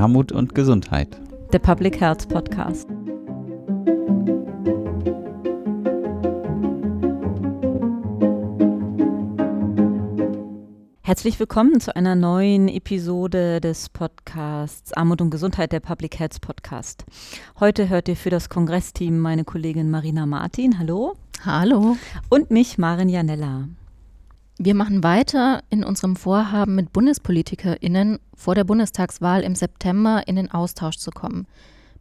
Armut und Gesundheit. Der Public Health Podcast. Herzlich willkommen zu einer neuen Episode des Podcasts Armut und Gesundheit, der Public Health Podcast. Heute hört ihr für das Kongressteam meine Kollegin Marina Martin. Hallo. Hallo. Und mich, Marin Janella. Wir machen weiter in unserem Vorhaben mit BundespolitikerInnen vor der Bundestagswahl im September in den Austausch zu kommen.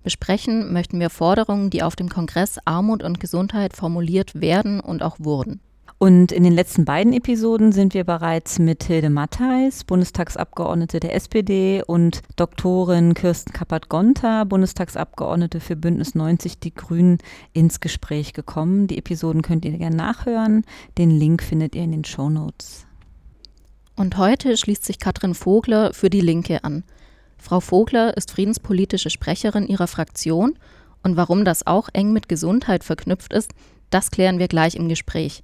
Besprechen möchten wir Forderungen, die auf dem Kongress Armut und Gesundheit formuliert werden und auch wurden. Und in den letzten beiden Episoden sind wir bereits mit Hilde Mattheis, Bundestagsabgeordnete der SPD, und Doktorin Kirsten Kappert-Gonter, Bundestagsabgeordnete für Bündnis 90 Die Grünen, ins Gespräch gekommen. Die Episoden könnt ihr gerne nachhören. Den Link findet ihr in den Show Notes. Und heute schließt sich Katrin Vogler für die Linke an. Frau Vogler ist friedenspolitische Sprecherin ihrer Fraktion und warum das auch eng mit Gesundheit verknüpft ist, das klären wir gleich im Gespräch.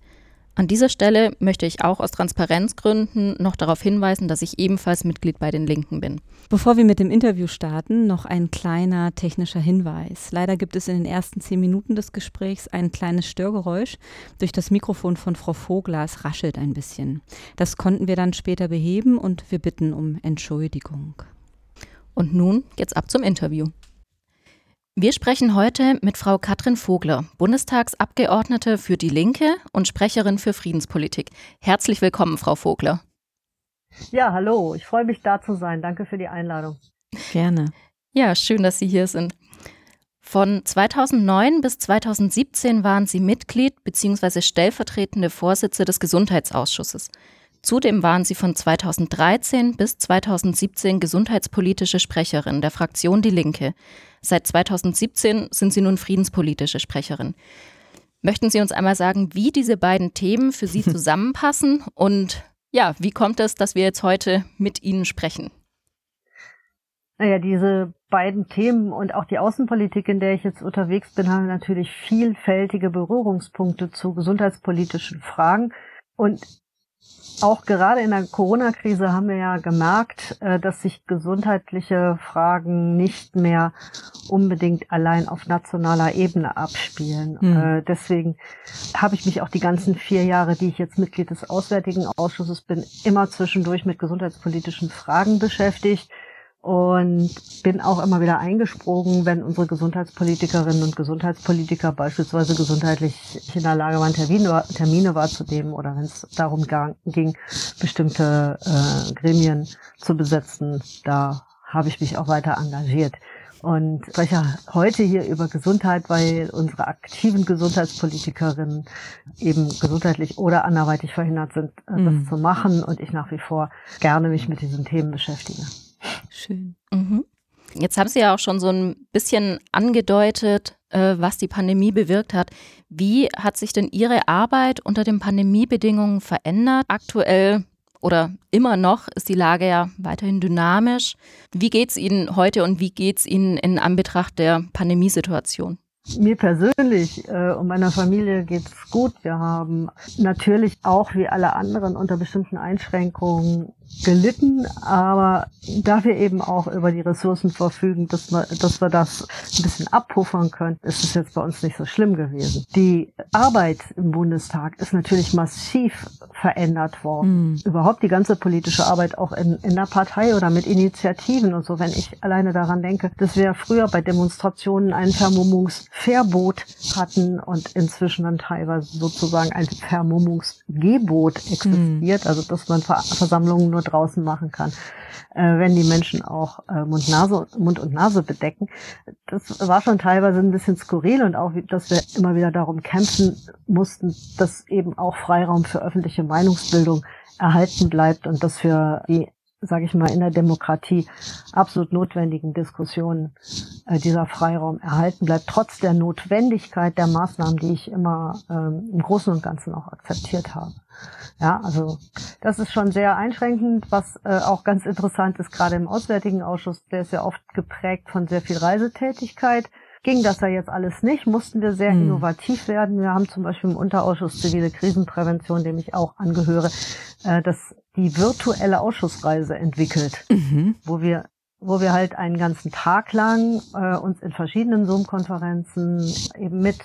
An dieser Stelle möchte ich auch aus Transparenzgründen noch darauf hinweisen, dass ich ebenfalls Mitglied bei den Linken bin. Bevor wir mit dem Interview starten, noch ein kleiner technischer Hinweis. Leider gibt es in den ersten zehn Minuten des Gesprächs ein kleines Störgeräusch durch das Mikrofon von Frau Vogler. Es raschelt ein bisschen. Das konnten wir dann später beheben und wir bitten um Entschuldigung. Und nun geht's ab zum Interview. Wir sprechen heute mit Frau Katrin Vogler, Bundestagsabgeordnete für die Linke und Sprecherin für Friedenspolitik. Herzlich willkommen, Frau Vogler. Ja, hallo, ich freue mich da zu sein. Danke für die Einladung. Gerne. Ja, schön, dass Sie hier sind. Von 2009 bis 2017 waren Sie Mitglied bzw. stellvertretende Vorsitzende des Gesundheitsausschusses. Zudem waren Sie von 2013 bis 2017 gesundheitspolitische Sprecherin der Fraktion Die Linke. Seit 2017 sind Sie nun friedenspolitische Sprecherin. Möchten Sie uns einmal sagen, wie diese beiden Themen für Sie zusammenpassen und ja, wie kommt es, dass wir jetzt heute mit Ihnen sprechen? Naja, diese beiden Themen und auch die Außenpolitik, in der ich jetzt unterwegs bin, haben natürlich vielfältige Berührungspunkte zu gesundheitspolitischen Fragen. Und auch gerade in der Corona-Krise haben wir ja gemerkt, äh, dass sich gesundheitliche Fragen nicht mehr unbedingt allein auf nationaler Ebene abspielen. Mhm. Deswegen habe ich mich auch die ganzen vier Jahre, die ich jetzt Mitglied des Auswärtigen Ausschusses bin, immer zwischendurch mit gesundheitspolitischen Fragen beschäftigt und bin auch immer wieder eingesprungen, wenn unsere Gesundheitspolitikerinnen und Gesundheitspolitiker beispielsweise gesundheitlich in der Lage waren, Termine, Termine wahrzunehmen oder wenn es darum ging, bestimmte äh, Gremien zu besetzen. Da habe ich mich auch weiter engagiert und spreche heute hier über Gesundheit, weil unsere aktiven Gesundheitspolitikerinnen eben gesundheitlich oder anderweitig verhindert sind, äh, das mhm. zu machen und ich nach wie vor gerne mich mit diesen Themen beschäftige. Schön. Mhm. Jetzt haben Sie ja auch schon so ein bisschen angedeutet, äh, was die Pandemie bewirkt hat. Wie hat sich denn Ihre Arbeit unter den Pandemiebedingungen verändert? Aktuell oder immer noch ist die Lage ja weiterhin dynamisch. Wie geht es Ihnen heute und wie geht es Ihnen in Anbetracht der Pandemiesituation? Mir persönlich äh, und meiner Familie geht's gut. Wir haben natürlich auch wie alle anderen unter bestimmten Einschränkungen gelitten, aber da wir eben auch über die Ressourcen verfügen, dass wir, dass wir das ein bisschen abpuffern können, ist es jetzt bei uns nicht so schlimm gewesen. Die Arbeit im Bundestag ist natürlich massiv verändert worden. Mhm. Überhaupt die ganze politische Arbeit auch in, in der Partei oder mit Initiativen und so. Wenn ich alleine daran denke, dass wir früher bei Demonstrationen ein Vermummungsverbot hatten und inzwischen dann teilweise sozusagen ein Vermummungsgebot existiert, mhm. also dass man Versammlungen nur draußen machen kann, äh, wenn die Menschen auch äh, Mund, Nase, Mund und Nase bedecken. Das war schon teilweise ein bisschen skurril und auch, dass wir immer wieder darum kämpfen mussten, dass eben auch Freiraum für öffentliche Meinungsbildung erhalten bleibt und dass für die sage ich mal, in der Demokratie absolut notwendigen Diskussionen äh, dieser Freiraum erhalten bleibt, trotz der Notwendigkeit der Maßnahmen, die ich immer ähm, im Großen und Ganzen auch akzeptiert habe. Ja, also das ist schon sehr einschränkend, was äh, auch ganz interessant ist, gerade im Auswärtigen Ausschuss, der ist ja oft geprägt von sehr viel Reisetätigkeit ging das ja jetzt alles nicht, mussten wir sehr hm. innovativ werden. Wir haben zum Beispiel im Unterausschuss zivile Krisenprävention, dem ich auch angehöre, äh, das die virtuelle Ausschussreise entwickelt, mhm. wo wir wo wir halt einen ganzen Tag lang äh, uns in verschiedenen Zoom-Konferenzen eben mit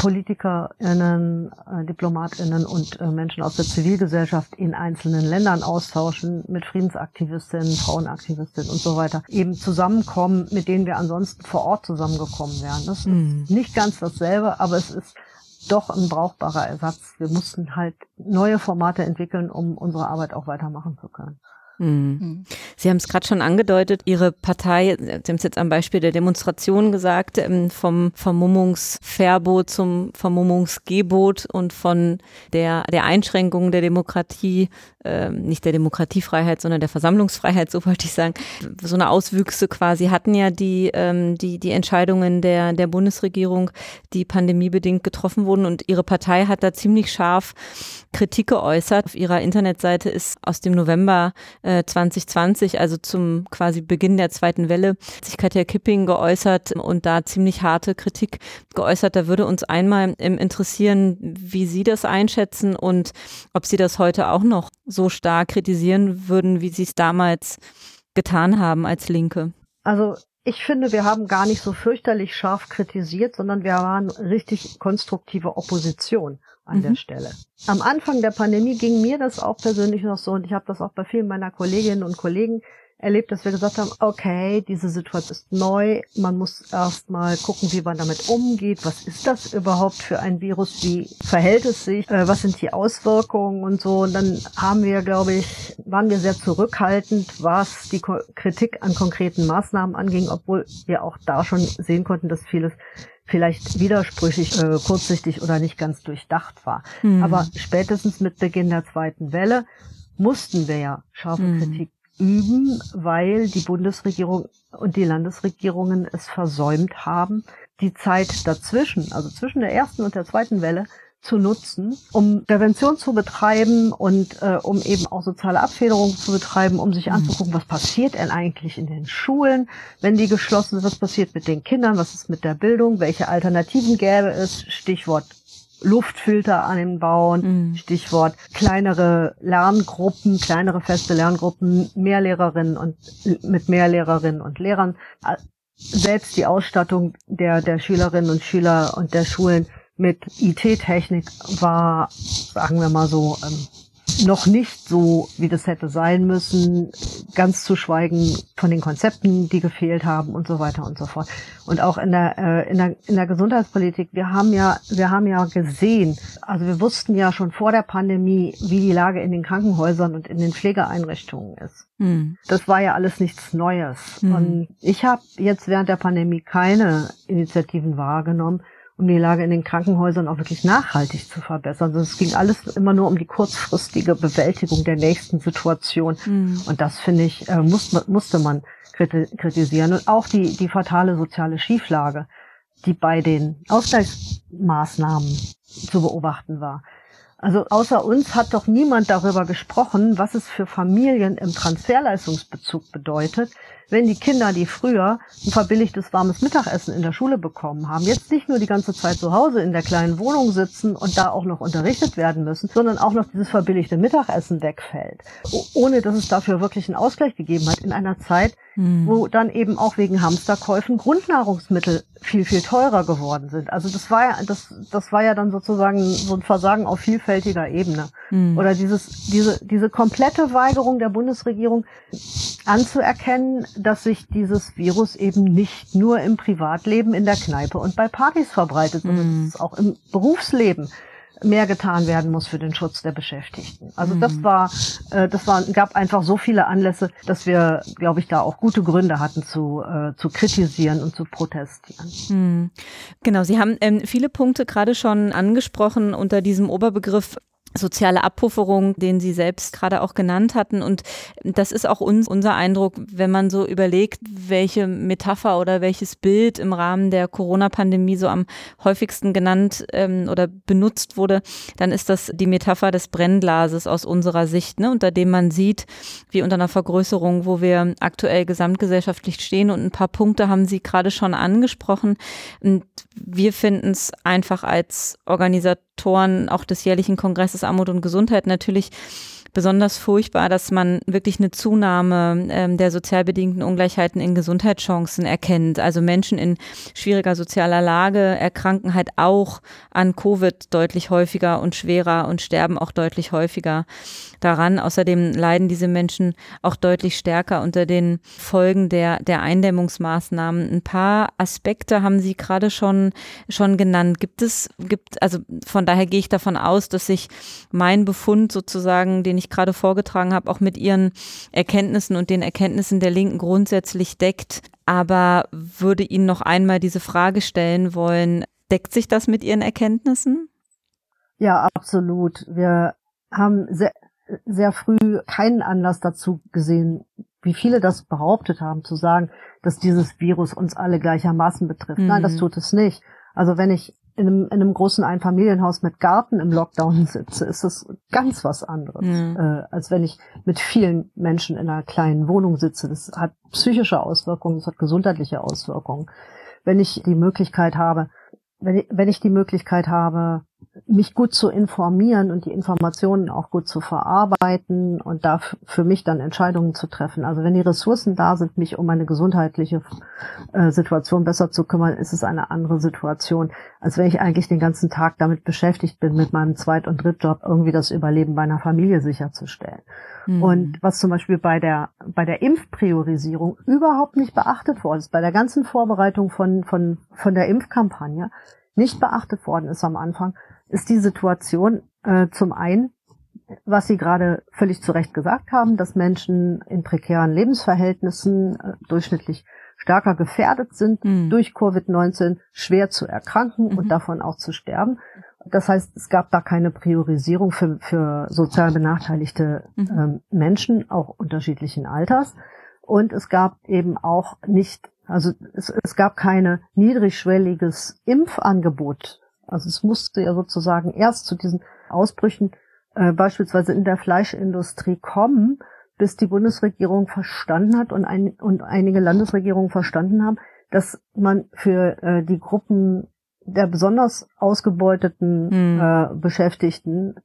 PolitikerInnen, äh, DiplomatInnen und äh, Menschen aus der Zivilgesellschaft in einzelnen Ländern austauschen, mit Friedensaktivistinnen, Frauenaktivistinnen und so weiter, eben zusammenkommen, mit denen wir ansonsten vor Ort zusammengekommen wären. Das mhm. ist nicht ganz dasselbe, aber es ist doch ein brauchbarer Ersatz. Wir mussten halt neue Formate entwickeln, um unsere Arbeit auch weitermachen zu können. Mhm. mhm. Sie haben es gerade schon angedeutet, Ihre Partei, Sie haben es jetzt am Beispiel der Demonstration gesagt, ähm, vom Vermummungsverbot zum Vermummungsgebot und von der, der Einschränkung der Demokratie, äh, nicht der Demokratiefreiheit, sondern der Versammlungsfreiheit, so wollte ich sagen, so eine Auswüchse quasi hatten ja die, ähm, die, die Entscheidungen der, der Bundesregierung, die pandemiebedingt getroffen wurden und Ihre Partei hat da ziemlich scharf Kritik geäußert. Auf Ihrer Internetseite ist aus dem November 2020, äh, also zum quasi Beginn der zweiten Welle, sich Katja Kipping geäußert und da ziemlich harte Kritik geäußert. Da würde uns einmal interessieren, wie Sie das einschätzen und ob Sie das heute auch noch so stark kritisieren würden, wie Sie es damals getan haben als Linke. Also ich finde, wir haben gar nicht so fürchterlich scharf kritisiert, sondern wir waren richtig konstruktive Opposition an mhm. der Stelle. Am Anfang der Pandemie ging mir das auch persönlich noch so und ich habe das auch bei vielen meiner Kolleginnen und Kollegen erlebt, dass wir gesagt haben, okay, diese Situation ist neu, man muss erstmal gucken, wie man damit umgeht, was ist das überhaupt für ein Virus, wie verhält es sich, äh, was sind die Auswirkungen und so. Und dann haben wir, glaube ich, waren wir sehr zurückhaltend, was die Ko Kritik an konkreten Maßnahmen anging, obwohl wir auch da schon sehen konnten, dass vieles vielleicht widersprüchlich, äh, kurzsichtig oder nicht ganz durchdacht war. Mhm. Aber spätestens mit Beginn der zweiten Welle mussten wir ja scharfe mhm. Kritik üben, weil die Bundesregierung und die Landesregierungen es versäumt haben, die Zeit dazwischen, also zwischen der ersten und der zweiten Welle, zu nutzen, um Prävention zu betreiben und äh, um eben auch soziale Abfederung zu betreiben, um sich mhm. anzugucken, was passiert denn eigentlich in den Schulen, wenn die geschlossen sind, was passiert mit den Kindern, was ist mit der Bildung, welche Alternativen gäbe es, Stichwort Luftfilter an den Bauen, mhm. Stichwort kleinere Lerngruppen, kleinere feste Lerngruppen, mehr Lehrerinnen und mit mehr Lehrerinnen und Lehrern. Selbst die Ausstattung der, der Schülerinnen und Schüler und der Schulen mit IT-Technik war, sagen wir mal so, ähm, noch nicht so, wie das hätte sein müssen, ganz zu schweigen von den Konzepten, die gefehlt haben und so weiter und so fort. Und auch in der, äh, in der, in der Gesundheitspolitik, wir haben ja, wir haben ja gesehen, also wir wussten ja schon vor der Pandemie, wie die Lage in den Krankenhäusern und in den Pflegeeinrichtungen ist. Mhm. Das war ja alles nichts Neues. Mhm. Und ich habe jetzt während der Pandemie keine Initiativen wahrgenommen, um die Lage in den Krankenhäusern auch wirklich nachhaltig zu verbessern. Also es ging alles immer nur um die kurzfristige Bewältigung der nächsten Situation. Mhm. Und das, finde ich, äh, muss, musste man kritisieren. Und auch die, die fatale soziale Schieflage, die bei den Ausgleichsmaßnahmen zu beobachten war. Also außer uns hat doch niemand darüber gesprochen, was es für Familien im Transferleistungsbezug bedeutet, wenn die Kinder, die früher ein verbilligtes warmes Mittagessen in der Schule bekommen haben, jetzt nicht nur die ganze Zeit zu Hause in der kleinen Wohnung sitzen und da auch noch unterrichtet werden müssen, sondern auch noch dieses verbilligte Mittagessen wegfällt, ohne dass es dafür wirklich einen Ausgleich gegeben hat in einer Zeit, hm. wo dann eben auch wegen Hamsterkäufen Grundnahrungsmittel viel, viel teurer geworden sind. Also das war ja, das, das war ja dann sozusagen so ein Versagen auf vielfältiger Ebene. Mhm. Oder dieses, diese, diese komplette Weigerung der Bundesregierung anzuerkennen, dass sich dieses Virus eben nicht nur im Privatleben, in der Kneipe und bei Partys verbreitet, sondern mhm. dass es auch im Berufsleben mehr getan werden muss für den Schutz der Beschäftigten. Also mhm. das war, äh, das war, gab einfach so viele Anlässe, dass wir, glaube ich, da auch gute Gründe hatten zu, äh, zu kritisieren und zu protestieren. Mhm. Genau, Sie haben ähm, viele Punkte gerade schon angesprochen unter diesem Oberbegriff soziale Abpufferung, den Sie selbst gerade auch genannt hatten. Und das ist auch uns, unser Eindruck, wenn man so überlegt, welche Metapher oder welches Bild im Rahmen der Corona-Pandemie so am häufigsten genannt ähm, oder benutzt wurde, dann ist das die Metapher des Brennglases aus unserer Sicht, ne, unter dem man sieht, wie unter einer Vergrößerung, wo wir aktuell gesamtgesellschaftlich stehen. Und ein paar Punkte haben Sie gerade schon angesprochen. Und wir finden es einfach als Organisatoren auch des jährlichen Kongresses Armut und Gesundheit natürlich besonders furchtbar, dass man wirklich eine Zunahme ähm, der sozial Ungleichheiten in Gesundheitschancen erkennt. Also Menschen in schwieriger sozialer Lage erkranken halt auch an Covid deutlich häufiger und schwerer und sterben auch deutlich häufiger daran. Außerdem leiden diese Menschen auch deutlich stärker unter den Folgen der, der Eindämmungsmaßnahmen. Ein paar Aspekte haben Sie gerade schon, schon genannt. Gibt es, gibt, also von daher gehe ich davon aus, dass sich mein Befund sozusagen, den ich gerade vorgetragen habe, auch mit Ihren Erkenntnissen und den Erkenntnissen der Linken grundsätzlich deckt. Aber würde Ihnen noch einmal diese Frage stellen wollen, deckt sich das mit Ihren Erkenntnissen? Ja, absolut. Wir haben sehr, sehr früh keinen Anlass dazu gesehen, wie viele das behauptet haben, zu sagen, dass dieses Virus uns alle gleichermaßen betrifft. Mhm. Nein, das mhm. tut es nicht. Also wenn ich in einem, in einem großen Einfamilienhaus mit Garten im Lockdown sitze, ist es ganz was anderes, mhm. äh, als wenn ich mit vielen Menschen in einer kleinen Wohnung sitze. Das hat psychische Auswirkungen, das hat gesundheitliche Auswirkungen. Wenn ich die Möglichkeit habe, wenn ich, wenn ich die Möglichkeit habe, mich gut zu informieren und die Informationen auch gut zu verarbeiten und da für mich dann Entscheidungen zu treffen. Also wenn die Ressourcen da sind, mich um meine gesundheitliche äh, Situation besser zu kümmern, ist es eine andere Situation, als wenn ich eigentlich den ganzen Tag damit beschäftigt bin, mit meinem Zweit- und Drittjob irgendwie das Überleben meiner Familie sicherzustellen. Mhm. Und was zum Beispiel bei der, bei der Impfpriorisierung überhaupt nicht beachtet worden ist, bei der ganzen Vorbereitung von, von, von der Impfkampagne nicht beachtet worden ist am Anfang, ist die Situation äh, zum einen, was Sie gerade völlig zu Recht gesagt haben, dass Menschen in prekären Lebensverhältnissen äh, durchschnittlich stärker gefährdet sind, mhm. durch Covid-19 schwer zu erkranken mhm. und davon auch zu sterben. Das heißt, es gab da keine Priorisierung für, für sozial benachteiligte mhm. ähm, Menschen, auch unterschiedlichen Alters. Und es gab eben auch nicht, also es, es gab keine niedrigschwelliges Impfangebot also es musste ja sozusagen erst zu diesen Ausbrüchen äh, beispielsweise in der Fleischindustrie kommen, bis die Bundesregierung verstanden hat und, ein, und einige Landesregierungen verstanden haben, dass man für äh, die Gruppen der besonders ausgebeuteten mhm. äh, Beschäftigten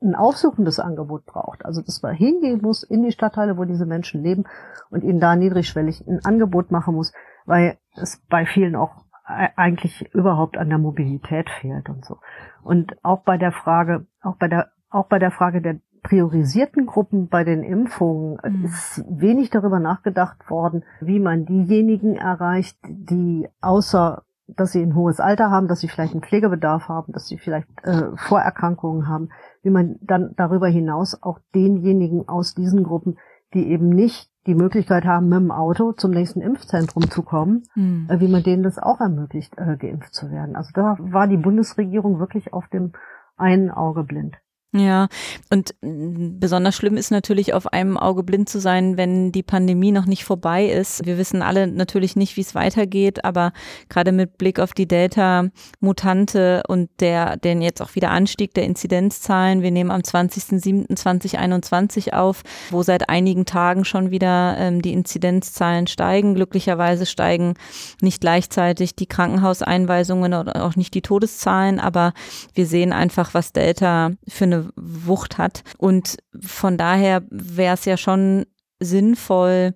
ein aufsuchendes Angebot braucht. Also dass man hingehen muss in die Stadtteile, wo diese Menschen leben und ihnen da niedrigschwellig ein Angebot machen muss, weil es bei vielen auch eigentlich überhaupt an der Mobilität fehlt und so. Und auch bei der Frage, auch bei der, auch bei der Frage der priorisierten Gruppen bei den Impfungen mhm. ist wenig darüber nachgedacht worden, wie man diejenigen erreicht, die außer dass sie ein hohes Alter haben, dass sie vielleicht einen Pflegebedarf haben, dass sie vielleicht äh, Vorerkrankungen haben, wie man dann darüber hinaus auch denjenigen aus diesen Gruppen, die eben nicht die Möglichkeit haben, mit dem Auto zum nächsten Impfzentrum zu kommen, mhm. wie man denen das auch ermöglicht, äh, geimpft zu werden. Also da war die Bundesregierung wirklich auf dem einen Auge blind. Ja, und besonders schlimm ist natürlich auf einem Auge blind zu sein, wenn die Pandemie noch nicht vorbei ist. Wir wissen alle natürlich nicht, wie es weitergeht, aber gerade mit Blick auf die Delta-Mutante und der, den jetzt auch wieder Anstieg der Inzidenzzahlen. Wir nehmen am 20.07.2021 auf, wo seit einigen Tagen schon wieder ähm, die Inzidenzzahlen steigen. Glücklicherweise steigen nicht gleichzeitig die Krankenhauseinweisungen oder auch nicht die Todeszahlen, aber wir sehen einfach, was Delta für eine Wucht hat. Und von daher wäre es ja schon sinnvoll,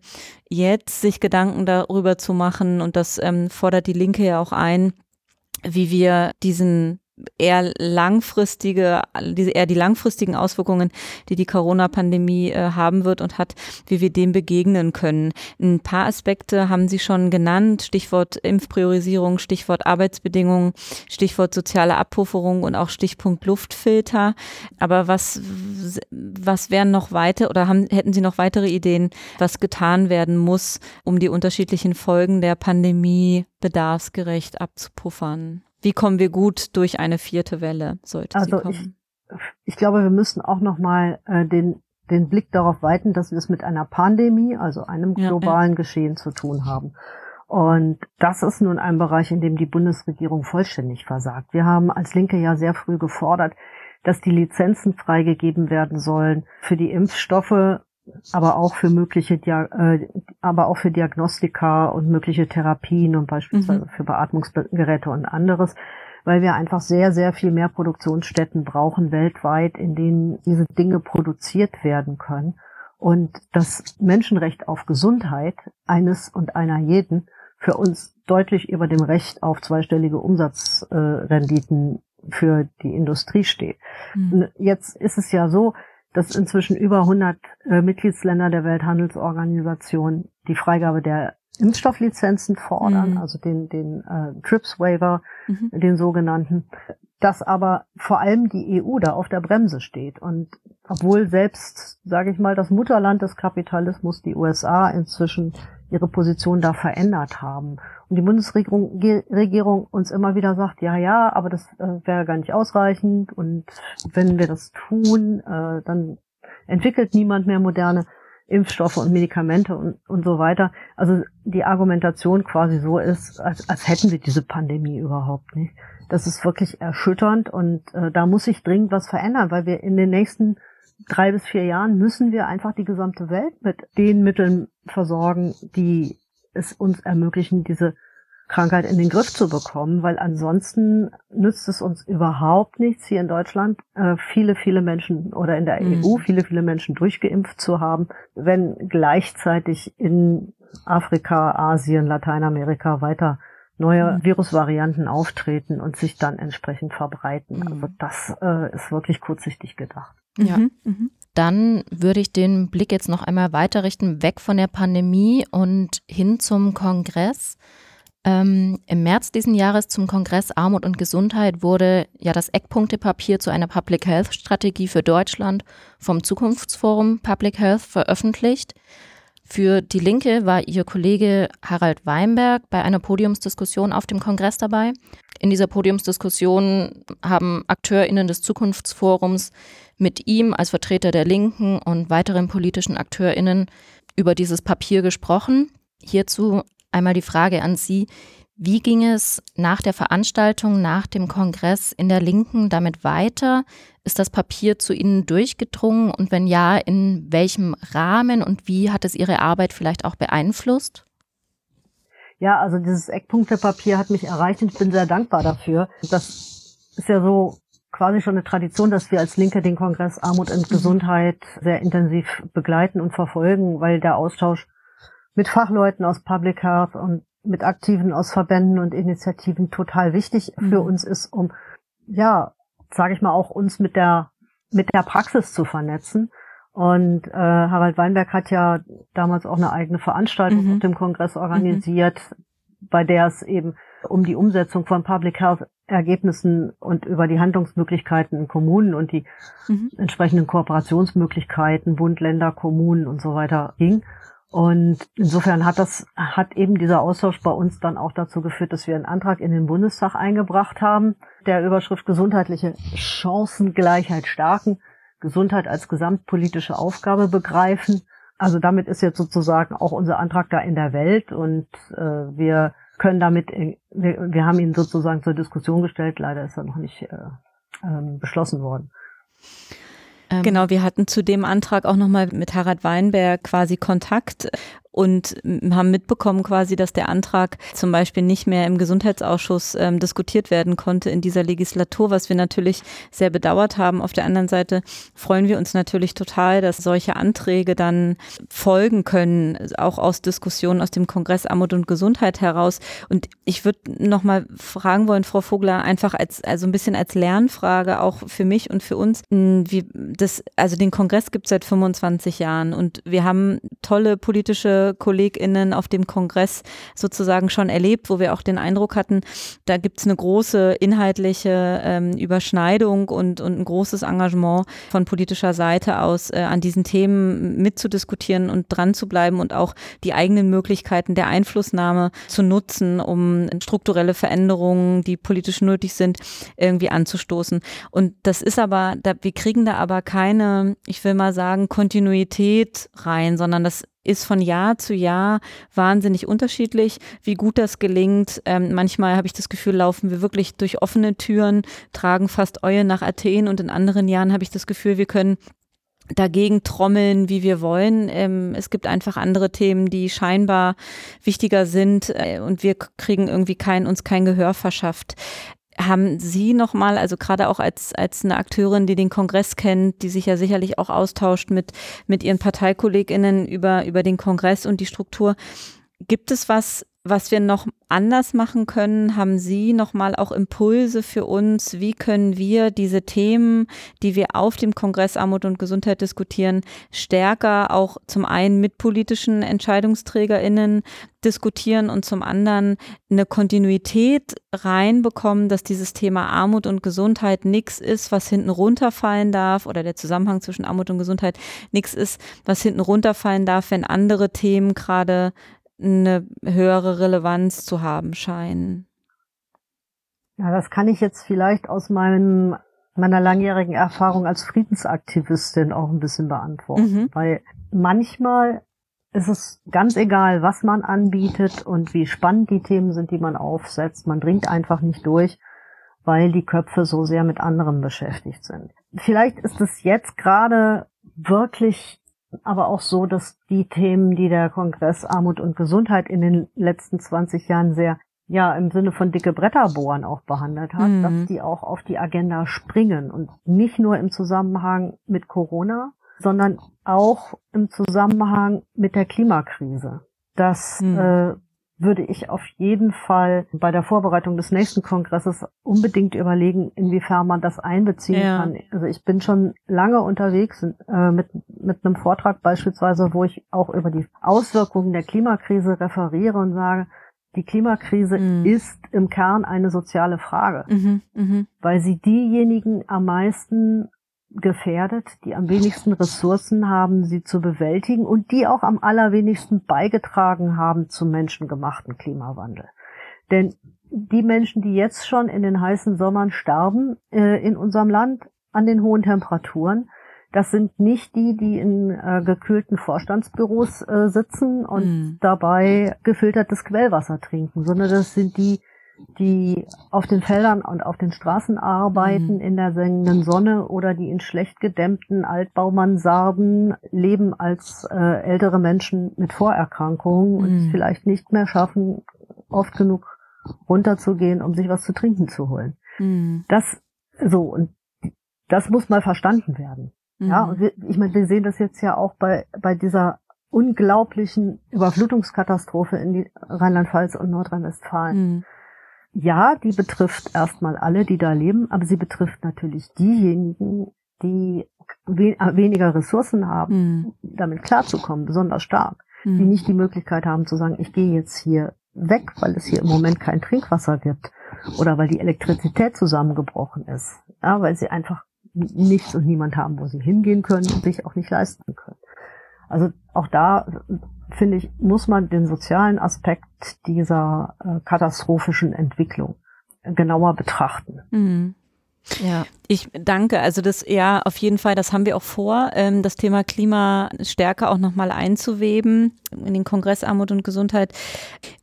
jetzt sich Gedanken darüber zu machen, und das ähm, fordert die Linke ja auch ein, wie wir diesen eher langfristige, diese eher die langfristigen Auswirkungen, die die Corona-Pandemie äh, haben wird und hat, wie wir dem begegnen können. Ein paar Aspekte haben Sie schon genannt, Stichwort Impfpriorisierung, Stichwort Arbeitsbedingungen, Stichwort soziale Abpufferung und auch Stichpunkt Luftfilter. Aber was, was wären noch weiter oder haben, hätten Sie noch weitere Ideen, was getan werden muss, um die unterschiedlichen Folgen der Pandemie bedarfsgerecht abzupuffern? Wie kommen wir gut durch eine vierte Welle, sollte also sie kommen? Ich, ich glaube, wir müssen auch nochmal äh, den, den Blick darauf weiten, dass wir es mit einer Pandemie, also einem globalen ja, ja. Geschehen zu tun haben. Und das ist nun ein Bereich, in dem die Bundesregierung vollständig versagt. Wir haben als Linke ja sehr früh gefordert, dass die Lizenzen freigegeben werden sollen für die Impfstoffe aber auch für mögliche, äh, aber auch für Diagnostika und mögliche Therapien und beispielsweise mhm. für Beatmungsgeräte und anderes. weil wir einfach sehr, sehr viel mehr Produktionsstätten brauchen weltweit, in denen diese Dinge produziert werden können. Und das Menschenrecht auf Gesundheit eines und einer jeden für uns deutlich über dem Recht auf zweistellige Umsatzrenditen für die Industrie steht. Mhm. Jetzt ist es ja so, dass inzwischen über 100 äh, Mitgliedsländer der Welthandelsorganisation die Freigabe der Impfstofflizenzen fordern, mhm. also den, den äh, TRIPS-Waiver, mhm. den sogenannten, dass aber vor allem die EU da auf der Bremse steht. Und obwohl selbst, sage ich mal, das Mutterland des Kapitalismus, die USA, inzwischen ihre Position da verändert haben. Und die Bundesregierung Regierung uns immer wieder sagt, ja, ja, aber das äh, wäre gar nicht ausreichend. Und wenn wir das tun, äh, dann entwickelt niemand mehr moderne Impfstoffe und Medikamente und, und so weiter. Also die Argumentation quasi so ist, als, als hätten wir diese Pandemie überhaupt nicht. Das ist wirklich erschütternd und äh, da muss sich dringend was verändern, weil wir in den nächsten drei bis vier Jahren müssen wir einfach die gesamte Welt mit den Mitteln versorgen, die es uns ermöglichen, diese Krankheit in den Griff zu bekommen, weil ansonsten nützt es uns überhaupt nichts, hier in Deutschland äh, viele, viele Menschen oder in der mhm. EU viele, viele Menschen durchgeimpft zu haben, wenn gleichzeitig in Afrika, Asien, Lateinamerika weiter neue mhm. Virusvarianten auftreten und sich dann entsprechend verbreiten. Mhm. Also das äh, ist wirklich kurzsichtig gedacht. Ja. Mhm. mhm. Dann würde ich den Blick jetzt noch einmal weiterrichten, weg von der Pandemie und hin zum Kongress. Ähm, Im März diesen Jahres zum Kongress Armut und Gesundheit wurde ja das Eckpunktepapier zu einer Public Health Strategie für Deutschland vom Zukunftsforum Public Health veröffentlicht. Für die Linke war ihr Kollege Harald Weinberg bei einer Podiumsdiskussion auf dem Kongress dabei. In dieser Podiumsdiskussion haben AkteurInnen des Zukunftsforums mit ihm als Vertreter der Linken und weiteren politischen AkteurInnen über dieses Papier gesprochen. Hierzu Einmal die Frage an Sie. Wie ging es nach der Veranstaltung, nach dem Kongress in der Linken damit weiter? Ist das Papier zu Ihnen durchgedrungen und wenn ja, in welchem Rahmen und wie hat es Ihre Arbeit vielleicht auch beeinflusst? Ja, also dieses Eckpunktepapier hat mich erreicht und ich bin sehr dankbar dafür. Das ist ja so quasi schon eine Tradition, dass wir als Linke den Kongress Armut und mhm. Gesundheit sehr intensiv begleiten und verfolgen, weil der Austausch mit Fachleuten aus Public Health und mit Aktiven aus Verbänden und Initiativen total wichtig mhm. für uns ist, um ja, sage ich mal, auch uns mit der mit der Praxis zu vernetzen. Und äh, Harald Weinberg hat ja damals auch eine eigene Veranstaltung mhm. auf dem Kongress organisiert, mhm. bei der es eben um die Umsetzung von Public Health Ergebnissen und über die Handlungsmöglichkeiten in Kommunen und die mhm. entsprechenden Kooperationsmöglichkeiten, Bund, Länder, Kommunen und so weiter ging. Und insofern hat das, hat eben dieser Austausch bei uns dann auch dazu geführt, dass wir einen Antrag in den Bundestag eingebracht haben, der Überschrift gesundheitliche Chancengleichheit stärken, Gesundheit als gesamtpolitische Aufgabe begreifen. Also damit ist jetzt sozusagen auch unser Antrag da in der Welt und äh, wir können damit, wir, wir haben ihn sozusagen zur Diskussion gestellt, leider ist er noch nicht äh, äh, beschlossen worden. Ähm, genau, wir hatten zu dem Antrag auch nochmal mit Harald Weinberg quasi Kontakt und haben mitbekommen quasi, dass der Antrag zum Beispiel nicht mehr im Gesundheitsausschuss ähm, diskutiert werden konnte in dieser Legislatur, was wir natürlich sehr bedauert haben. Auf der anderen Seite freuen wir uns natürlich total, dass solche Anträge dann folgen können, auch aus Diskussionen aus dem Kongress Armut und Gesundheit heraus. Und ich würde nochmal fragen wollen, Frau Vogler, einfach als, also ein bisschen als Lernfrage auch für mich und für uns, wie das, also den Kongress gibt es seit 25 Jahren und wir haben tolle politische KollegInnen auf dem Kongress sozusagen schon erlebt, wo wir auch den Eindruck hatten, da gibt es eine große inhaltliche ähm, Überschneidung und, und ein großes Engagement von politischer Seite aus äh, an diesen Themen mitzudiskutieren und dran zu bleiben und auch die eigenen Möglichkeiten der Einflussnahme zu nutzen, um strukturelle Veränderungen, die politisch nötig sind, irgendwie anzustoßen. Und das ist aber, da, wir kriegen da aber keine, ich will mal sagen, Kontinuität rein, sondern das ist von Jahr zu Jahr wahnsinnig unterschiedlich, wie gut das gelingt. Ähm, manchmal habe ich das Gefühl, laufen wir wirklich durch offene Türen, tragen fast Eue nach Athen und in anderen Jahren habe ich das Gefühl, wir können dagegen trommeln, wie wir wollen. Ähm, es gibt einfach andere Themen, die scheinbar wichtiger sind äh, und wir kriegen irgendwie kein, uns kein Gehör verschafft. Haben Sie nochmal, also gerade auch als, als eine Akteurin, die den Kongress kennt, die sich ja sicherlich auch austauscht mit, mit Ihren ParteikollegInnen über, über den Kongress und die Struktur, gibt es was, was wir noch anders machen können? Haben Sie noch mal auch Impulse für uns? Wie können wir diese Themen, die wir auf dem Kongress Armut und Gesundheit diskutieren, stärker auch zum einen mit politischen EntscheidungsträgerInnen diskutieren und zum anderen eine Kontinuität reinbekommen, dass dieses Thema Armut und Gesundheit nichts ist, was hinten runterfallen darf oder der Zusammenhang zwischen Armut und Gesundheit nichts ist, was hinten runterfallen darf, wenn andere Themen gerade eine höhere Relevanz zu haben scheinen. Ja, das kann ich jetzt vielleicht aus meinem, meiner langjährigen Erfahrung als Friedensaktivistin auch ein bisschen beantworten, mhm. weil manchmal ist es ganz egal, was man anbietet und wie spannend die Themen sind, die man aufsetzt. Man dringt einfach nicht durch, weil die Köpfe so sehr mit anderem beschäftigt sind. Vielleicht ist es jetzt gerade wirklich aber auch so, dass die Themen, die der Kongress Armut und Gesundheit in den letzten 20 Jahren sehr ja im Sinne von dicke Bretter bohren auch behandelt hat, mhm. dass die auch auf die Agenda springen und nicht nur im Zusammenhang mit Corona, sondern auch im Zusammenhang mit der Klimakrise. Das mhm. äh, würde ich auf jeden Fall bei der Vorbereitung des nächsten Kongresses unbedingt überlegen, inwiefern man das einbeziehen ja. kann. Also ich bin schon lange unterwegs äh, mit, mit einem Vortrag beispielsweise, wo ich auch über die Auswirkungen der Klimakrise referiere und sage, die Klimakrise mhm. ist im Kern eine soziale Frage, mhm, mh. weil sie diejenigen am meisten gefährdet, die am wenigsten Ressourcen haben, sie zu bewältigen und die auch am allerwenigsten beigetragen haben zum menschengemachten Klimawandel. Denn die Menschen, die jetzt schon in den heißen Sommern sterben äh, in unserem Land an den hohen Temperaturen, das sind nicht die, die in äh, gekühlten Vorstandsbüros äh, sitzen und mm. dabei gefiltertes Quellwasser trinken, sondern das sind die, die auf den Feldern und auf den Straßen arbeiten mhm. in der sengenden Sonne oder die in schlecht gedämmten Altbaumannsarden leben als äh, ältere Menschen mit Vorerkrankungen mhm. und es vielleicht nicht mehr schaffen, oft genug runterzugehen, um sich was zu trinken zu holen. Mhm. Das so und das muss mal verstanden werden. Ja, mhm. und wir, ich meine, wir sehen das jetzt ja auch bei bei dieser unglaublichen Überflutungskatastrophe in Rheinland-Pfalz und Nordrhein-Westfalen mhm ja, die betrifft erstmal alle, die da leben, aber sie betrifft natürlich diejenigen, die we äh, weniger Ressourcen haben, mhm. damit klarzukommen, besonders stark, mhm. die nicht die Möglichkeit haben zu sagen, ich gehe jetzt hier weg, weil es hier im Moment kein Trinkwasser gibt oder weil die Elektrizität zusammengebrochen ist, ja, weil sie einfach nichts und niemand haben, wo sie hingehen können und sich auch nicht leisten können. Also auch da finde ich, muss man den sozialen Aspekt dieser äh, katastrophischen Entwicklung genauer betrachten. Mhm. Ja. Ich danke. Also das ja auf jeden Fall, das haben wir auch vor, ähm, das Thema Klima stärker auch nochmal einzuweben in den Kongress Armut und Gesundheit.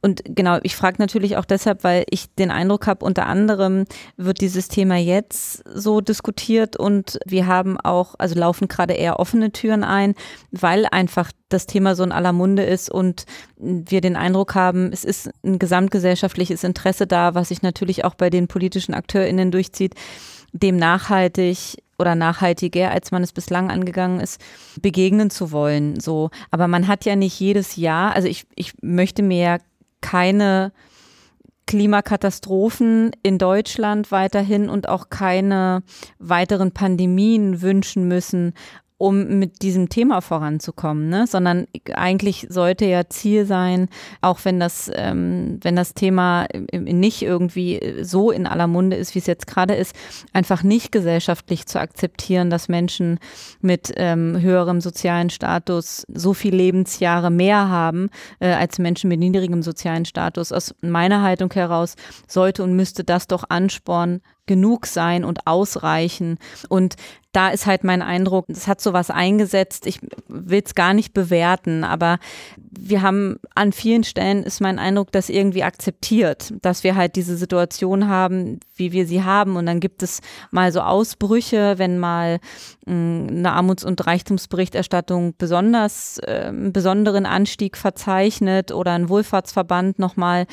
Und genau, ich frage natürlich auch deshalb, weil ich den Eindruck habe, unter anderem wird dieses Thema jetzt so diskutiert und wir haben auch, also laufen gerade eher offene Türen ein, weil einfach das Thema so in aller Munde ist und wir den Eindruck haben, es ist ein gesamtgesellschaftliches Interesse da, was sich natürlich auch bei den politischen AkteurInnen durchzieht dem nachhaltig oder nachhaltiger, als man es bislang angegangen ist, begegnen zu wollen. So, aber man hat ja nicht jedes Jahr, also ich, ich möchte mir keine Klimakatastrophen in Deutschland weiterhin und auch keine weiteren Pandemien wünschen müssen, um mit diesem Thema voranzukommen, ne? sondern eigentlich sollte ja Ziel sein, auch wenn das, ähm, wenn das Thema nicht irgendwie so in aller Munde ist, wie es jetzt gerade ist, einfach nicht gesellschaftlich zu akzeptieren, dass Menschen mit ähm, höherem sozialen Status so viel Lebensjahre mehr haben äh, als Menschen mit niedrigem sozialen Status. Aus meiner Haltung heraus sollte und müsste das doch Ansporn genug sein und ausreichen. Und da ist halt mein Eindruck, es hat sowas eingesetzt. Ich will es gar nicht bewerten, aber wir haben an vielen Stellen ist mein Eindruck, dass irgendwie akzeptiert, dass wir halt diese Situation haben, wie wir sie haben. Und dann gibt es mal so Ausbrüche, wenn mal mh, hm, eine Armuts- und Reichtumsberichterstattung besonders äh, einen besonderen Anstieg verzeichnet oder ein Wohlfahrtsverband nochmal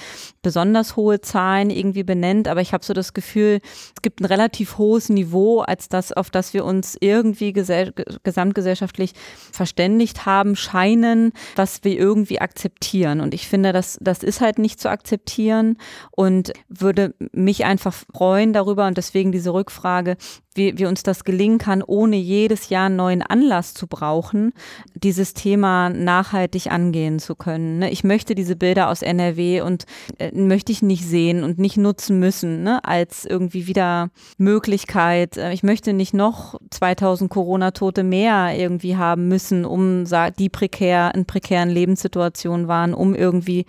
besonders hohe Zahlen irgendwie benennt. Aber ich habe so das Gefühl, es gibt ein relativ hohes Niveau, als das, auf das wir uns irgendwie gesamtgesellschaftlich verständigt haben, scheinen, was wir irgendwie akzeptieren. Und ich finde, das, das ist halt nicht zu akzeptieren und würde mich einfach freuen darüber und deswegen diese Rückfrage, wie, wie uns das gelingen kann, ohne jedes Jahr einen neuen Anlass zu brauchen, dieses Thema nachhaltig angehen zu können. Ne? Ich möchte diese Bilder aus NRW und äh, möchte ich nicht sehen und nicht nutzen müssen ne? als irgendwie wieder Möglichkeit. Äh, ich möchte nicht noch 2000 Corona-Tote mehr irgendwie haben müssen, um die prekär, in prekären Lebenssituationen waren, um irgendwie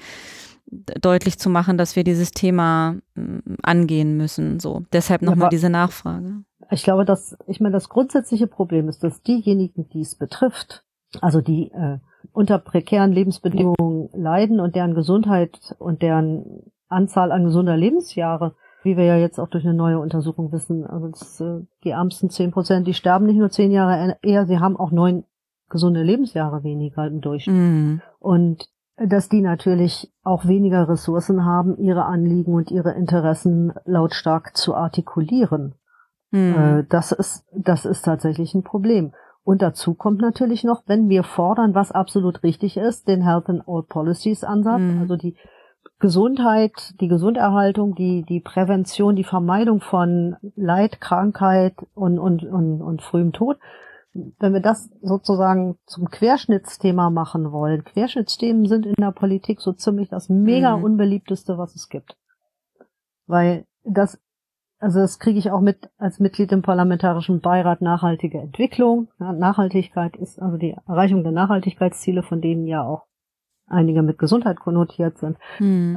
deutlich zu machen, dass wir dieses Thema angehen müssen. So, deshalb nochmal diese Nachfrage. Ich glaube, dass, ich meine, das grundsätzliche Problem ist, dass diejenigen, die es betrifft, also die äh, unter prekären Lebensbedingungen leiden und deren Gesundheit und deren Anzahl an gesunder Lebensjahre, wie wir ja jetzt auch durch eine neue Untersuchung wissen, also das, äh, die ärmsten zehn Prozent, die sterben nicht nur zehn Jahre eher, sie haben auch neun gesunde Lebensjahre weniger im Durchschnitt. Mm. Und dass die natürlich auch weniger Ressourcen haben, ihre Anliegen und ihre Interessen lautstark zu artikulieren. Mhm. Das ist, das ist tatsächlich ein Problem. Und dazu kommt natürlich noch, wenn wir fordern, was absolut richtig ist, den Health and All Policies Ansatz, mhm. also die Gesundheit, die Gesunderhaltung, die, die Prävention, die Vermeidung von Leid, Krankheit und, und, und, und frühem Tod, wenn wir das sozusagen zum Querschnittsthema machen wollen, Querschnittsthemen sind in der Politik so ziemlich das mega mhm. unbeliebteste, was es gibt. Weil das, also das kriege ich auch mit als Mitglied im Parlamentarischen Beirat Nachhaltige Entwicklung. Nachhaltigkeit ist also die Erreichung der Nachhaltigkeitsziele, von denen ja auch einige mit Gesundheit konnotiert sind,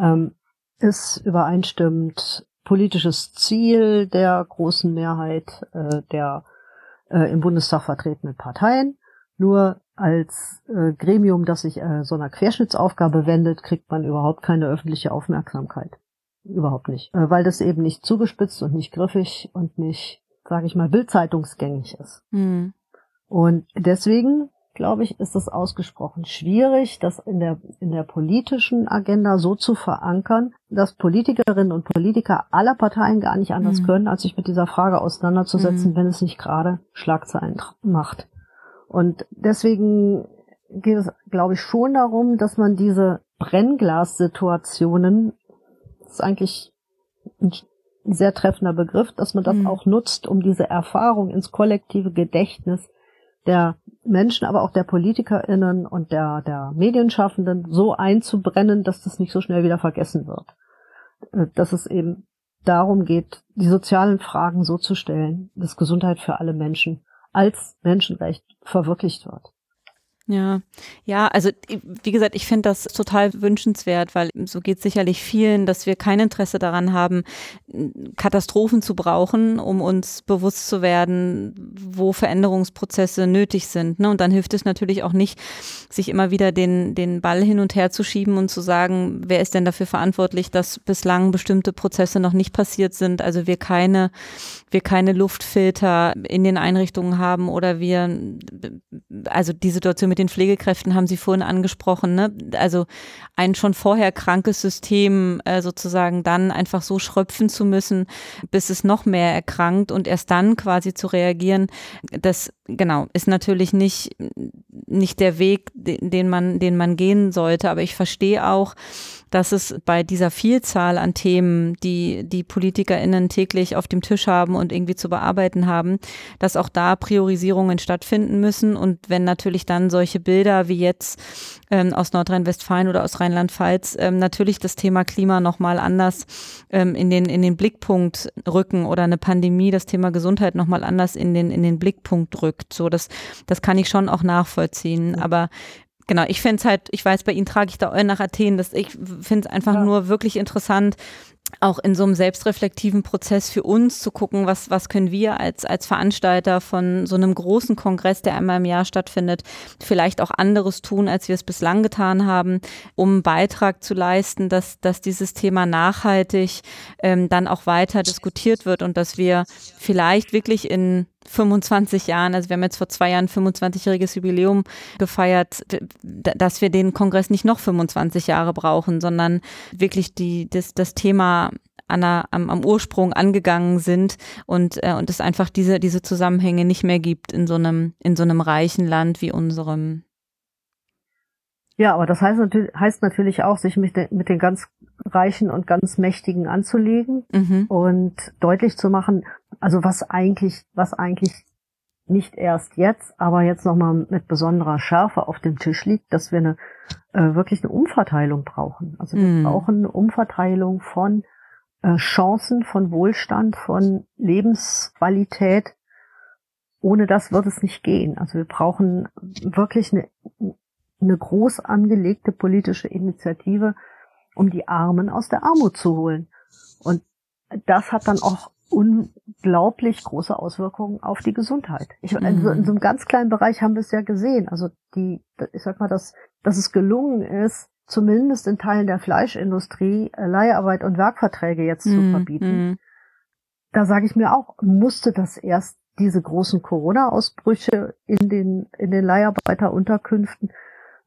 ähm, ist übereinstimmend politisches Ziel der großen Mehrheit äh, der äh, im Bundestag vertretene Parteien. Nur als äh, Gremium, das sich so einer Querschnittsaufgabe wendet, kriegt man überhaupt keine öffentliche Aufmerksamkeit. Überhaupt nicht. Äh, weil das eben nicht zugespitzt und nicht griffig und nicht, sage ich mal, bildzeitungsgängig ist. Mhm. Und deswegen glaube ich, ist es ausgesprochen schwierig, das in der, in der politischen Agenda so zu verankern, dass Politikerinnen und Politiker aller Parteien gar nicht anders mhm. können, als sich mit dieser Frage auseinanderzusetzen, mhm. wenn es nicht gerade Schlagzeilen macht. Und deswegen geht es, glaube ich, schon darum, dass man diese Brennglas-Situationen, das ist eigentlich ein sehr treffender Begriff, dass man das mhm. auch nutzt, um diese Erfahrung ins kollektive Gedächtnis der Menschen, aber auch der PolitikerInnen und der, der Medienschaffenden so einzubrennen, dass das nicht so schnell wieder vergessen wird. Äh, dass es eben darum geht, die sozialen Fragen so zu stellen, dass Gesundheit für alle Menschen als Menschenrecht verwirklicht wird. Ja, ja, also wie gesagt, ich finde das total wünschenswert, weil so geht sicherlich vielen, dass wir kein Interesse daran haben, Katastrophen zu brauchen, um uns bewusst zu werden, wo Veränderungsprozesse nötig sind. Ne? Und dann hilft es natürlich auch nicht, sich immer wieder den, den Ball hin und her zu schieben und zu sagen, wer ist denn dafür verantwortlich, dass bislang bestimmte Prozesse noch nicht passiert sind, also wir keine, wir keine Luftfilter in den Einrichtungen haben oder wir, also die Situation mit mit den Pflegekräften haben Sie vorhin angesprochen, ne? Also ein schon vorher krankes System äh, sozusagen dann einfach so schröpfen zu müssen, bis es noch mehr erkrankt und erst dann quasi zu reagieren, das genau ist natürlich nicht nicht der Weg, den man den man gehen sollte. Aber ich verstehe auch, dass es bei dieser Vielzahl an Themen, die die PolitikerInnen täglich auf dem Tisch haben und irgendwie zu bearbeiten haben, dass auch da Priorisierungen stattfinden müssen. Und wenn natürlich dann solche Bilder wie jetzt ähm, aus Nordrhein-Westfalen oder aus Rheinland-Pfalz ähm, natürlich das Thema Klima nochmal anders ähm, in, den, in den Blickpunkt rücken oder eine Pandemie das Thema Gesundheit nochmal anders in den, in den Blickpunkt rückt. So, das, das kann ich schon auch nachvollziehen. Aber genau, ich finde es halt, ich weiß, bei Ihnen trage ich da nach Athen, das, ich finde es einfach ja. nur wirklich interessant, auch in so einem selbstreflektiven Prozess für uns zu gucken, was, was können wir als, als Veranstalter von so einem großen Kongress, der einmal im Jahr stattfindet, vielleicht auch anderes tun, als wir es bislang getan haben, um einen Beitrag zu leisten, dass, dass dieses Thema nachhaltig ähm, dann auch weiter diskutiert wird und dass wir vielleicht wirklich in 25 Jahren, also wir haben jetzt vor zwei Jahren 25-jähriges Jubiläum gefeiert, dass wir den Kongress nicht noch 25 Jahre brauchen, sondern wirklich die, das, das Thema an der, am, am Ursprung angegangen sind und, äh, und es einfach diese, diese Zusammenhänge nicht mehr gibt in so einem, in so einem reichen Land wie unserem. Ja, aber das heißt natürlich, heißt natürlich auch, sich mit, de, mit den ganz Reichen und ganz Mächtigen anzulegen mhm. und deutlich zu machen, also was eigentlich, was eigentlich nicht erst jetzt, aber jetzt nochmal mit besonderer Schärfe auf dem Tisch liegt, dass wir eine äh, wirklich eine Umverteilung brauchen. Also wir mhm. brauchen eine Umverteilung von äh, Chancen, von Wohlstand, von Lebensqualität. Ohne das wird es nicht gehen. Also wir brauchen wirklich eine, eine groß angelegte politische Initiative, um die Armen aus der Armut zu holen. Und das hat dann auch unglaublich große Auswirkungen auf die Gesundheit. Ich, mhm. in, so, in so einem ganz kleinen Bereich haben wir es ja gesehen. Also die, ich sag mal, dass, dass es gelungen ist, zumindest in Teilen der Fleischindustrie äh, Leiharbeit und Werkverträge jetzt mhm. zu verbieten. Mhm. Da sage ich mir auch, musste das erst diese großen Corona-Ausbrüche in den, in den Leiharbeiterunterkünften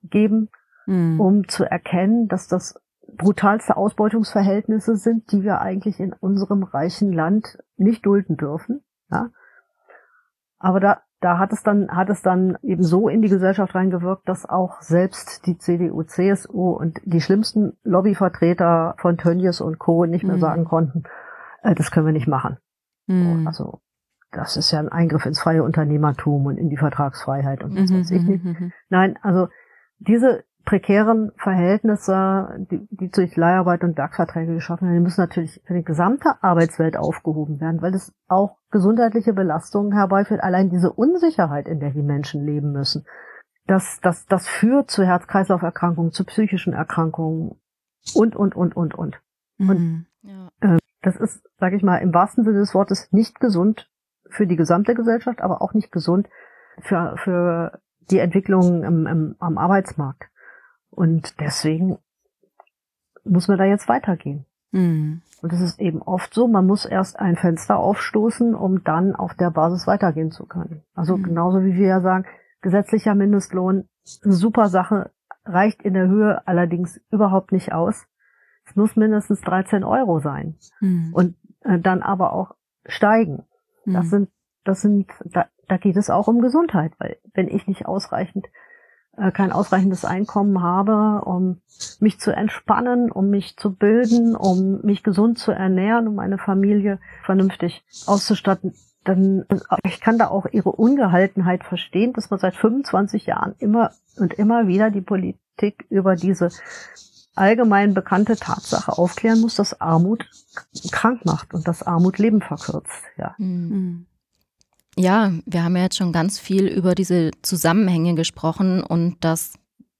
geben, mhm. um zu erkennen, dass das brutalste Ausbeutungsverhältnisse sind, die wir eigentlich in unserem reichen Land nicht dulden dürfen. Ja? Aber da, da hat es dann, hat es dann eben so in die Gesellschaft reingewirkt, dass auch selbst die CDU, CSU und die schlimmsten Lobbyvertreter von Tönnies und Co. nicht mehr mhm. sagen konnten, äh, das können wir nicht machen. Mhm. Also, das ist ja ein Eingriff ins freie Unternehmertum und in die Vertragsfreiheit und was mhm. weiß ich nicht. Mhm, mhm. Nein, also diese, prekären Verhältnisse, die, die durch Leiharbeit und Werkverträge geschaffen werden, die müssen natürlich für die gesamte Arbeitswelt aufgehoben werden, weil es auch gesundheitliche Belastungen herbeiführt, allein diese Unsicherheit, in der die Menschen leben müssen. Das, das, das führt zu Herz-Kreislauf-Erkrankungen, zu psychischen Erkrankungen und, und, und, und, und. Mhm. Und ja. äh, das ist, sage ich mal, im wahrsten Sinne des Wortes nicht gesund für die gesamte Gesellschaft, aber auch nicht gesund für, für die Entwicklung im, im, am Arbeitsmarkt. Und deswegen muss man da jetzt weitergehen. Mhm. Und es ist eben oft so, man muss erst ein Fenster aufstoßen, um dann auf der Basis weitergehen zu können. Also mhm. genauso wie wir ja sagen, gesetzlicher Mindestlohn, super Sache, reicht in der Höhe allerdings überhaupt nicht aus. Es muss mindestens 13 Euro sein. Mhm. Und äh, dann aber auch steigen. Das mhm. sind, das sind, da, da geht es auch um Gesundheit, weil wenn ich nicht ausreichend kein ausreichendes Einkommen habe, um mich zu entspannen, um mich zu bilden, um mich gesund zu ernähren, um meine Familie vernünftig auszustatten, dann ich kann da auch ihre Ungehaltenheit verstehen, dass man seit 25 Jahren immer und immer wieder die Politik über diese allgemein bekannte Tatsache aufklären muss, dass Armut krank macht und dass Armut Leben verkürzt. Ja. Mhm. Ja, wir haben ja jetzt schon ganz viel über diese Zusammenhänge gesprochen und dass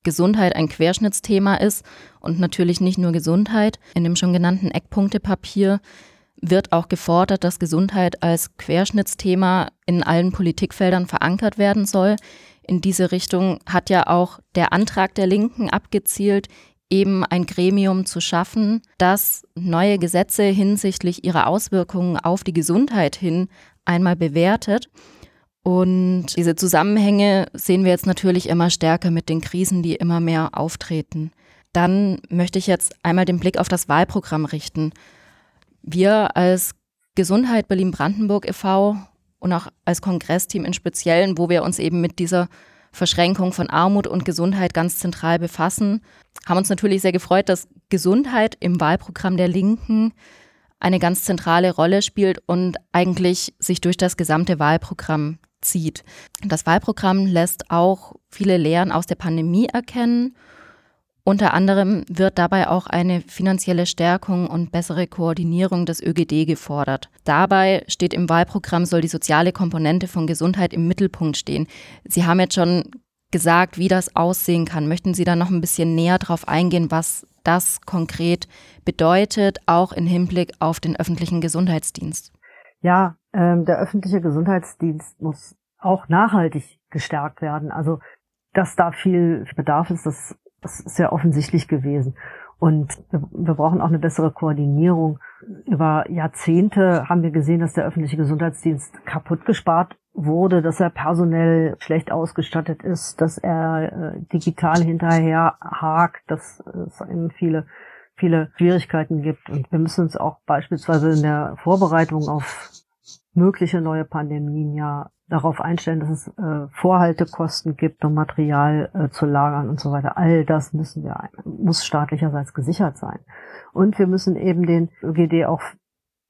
Gesundheit ein Querschnittsthema ist und natürlich nicht nur Gesundheit. In dem schon genannten Eckpunktepapier wird auch gefordert, dass Gesundheit als Querschnittsthema in allen Politikfeldern verankert werden soll. In diese Richtung hat ja auch der Antrag der Linken abgezielt, eben ein Gremium zu schaffen, das neue Gesetze hinsichtlich ihrer Auswirkungen auf die Gesundheit hin einmal bewertet. Und diese Zusammenhänge sehen wir jetzt natürlich immer stärker mit den Krisen, die immer mehr auftreten. Dann möchte ich jetzt einmal den Blick auf das Wahlprogramm richten. Wir als Gesundheit Berlin-Brandenburg e.V. und auch als Kongressteam im Speziellen, wo wir uns eben mit dieser Verschränkung von Armut und Gesundheit ganz zentral befassen, haben uns natürlich sehr gefreut, dass Gesundheit im Wahlprogramm der Linken eine ganz zentrale Rolle spielt und eigentlich sich durch das gesamte Wahlprogramm zieht. Das Wahlprogramm lässt auch viele Lehren aus der Pandemie erkennen. Unter anderem wird dabei auch eine finanzielle Stärkung und bessere Koordinierung des ÖGD gefordert. Dabei steht im Wahlprogramm, soll die soziale Komponente von Gesundheit im Mittelpunkt stehen. Sie haben jetzt schon gesagt, wie das aussehen kann. Möchten Sie da noch ein bisschen näher drauf eingehen, was das konkret bedeutet, auch im Hinblick auf den öffentlichen Gesundheitsdienst. Ja, ähm, der öffentliche Gesundheitsdienst muss auch nachhaltig gestärkt werden. Also, dass da viel Bedarf ist, das, ja offensichtlich gewesen. Und wir, wir brauchen auch eine bessere Koordinierung. Über Jahrzehnte haben wir gesehen, dass der öffentliche Gesundheitsdienst kaputt gespart wurde, dass er personell schlecht ausgestattet ist, dass er äh, digital hinterher hakt, dass es eben viele viele Schwierigkeiten gibt. Und wir müssen uns auch beispielsweise in der Vorbereitung auf mögliche neue Pandemien ja darauf einstellen, dass es äh, Vorhaltekosten gibt, um Material äh, zu lagern und so weiter. All das müssen wir, muss staatlicherseits gesichert sein. Und wir müssen eben den ÖGD auch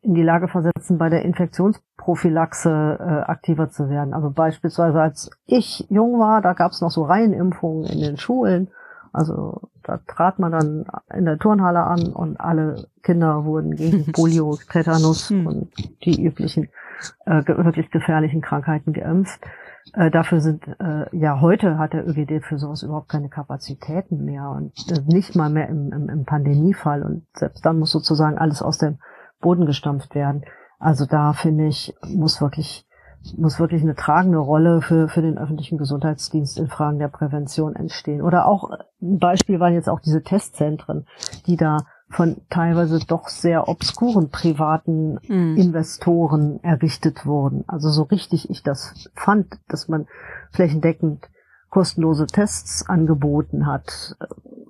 in die Lage versetzen, bei der Infektionsprophylaxe äh, aktiver zu werden. Also beispielsweise als ich jung war, da gab es noch so Reihenimpfungen in den Schulen. Also da trat man dann in der Turnhalle an und alle Kinder wurden gegen Polio, Tetanus hm. und die üblichen äh, wirklich gefährlichen Krankheiten geimpft. Äh, dafür sind, äh, ja, heute hat der ÖGD für sowas überhaupt keine Kapazitäten mehr und äh, nicht mal mehr im, im, im Pandemiefall. Und selbst dann muss sozusagen alles aus dem Boden gestampft werden. Also da finde ich, muss wirklich muss wirklich eine tragende Rolle für, für den öffentlichen Gesundheitsdienst in Fragen der Prävention entstehen. Oder auch ein Beispiel waren jetzt auch diese Testzentren, die da von teilweise doch sehr obskuren privaten mhm. Investoren errichtet wurden. Also so richtig ich das fand, dass man flächendeckend kostenlose Tests angeboten hat,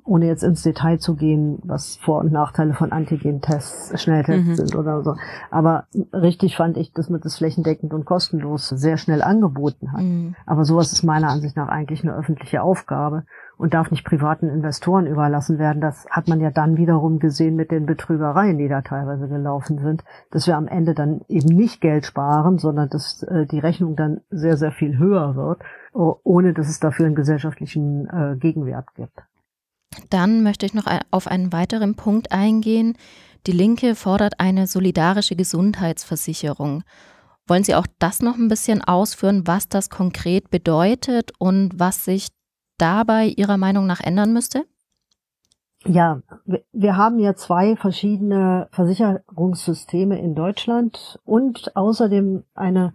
ohne jetzt ins Detail zu gehen, was Vor- und Nachteile von Antigen-Tests, Schnelltests mhm. sind oder so. Aber richtig fand ich, dass man das flächendeckend und kostenlos sehr schnell angeboten hat. Mhm. Aber sowas ist meiner Ansicht nach eigentlich eine öffentliche Aufgabe und darf nicht privaten Investoren überlassen werden. Das hat man ja dann wiederum gesehen mit den Betrügereien, die da teilweise gelaufen sind, dass wir am Ende dann eben nicht Geld sparen, sondern dass äh, die Rechnung dann sehr, sehr viel höher wird, ohne dass es dafür einen gesellschaftlichen äh, Gegenwert gibt. Dann möchte ich noch auf einen weiteren Punkt eingehen. Die Linke fordert eine solidarische Gesundheitsversicherung. Wollen Sie auch das noch ein bisschen ausführen, was das konkret bedeutet und was sich dabei Ihrer Meinung nach ändern müsste? Ja, wir haben ja zwei verschiedene Versicherungssysteme in Deutschland und außerdem eine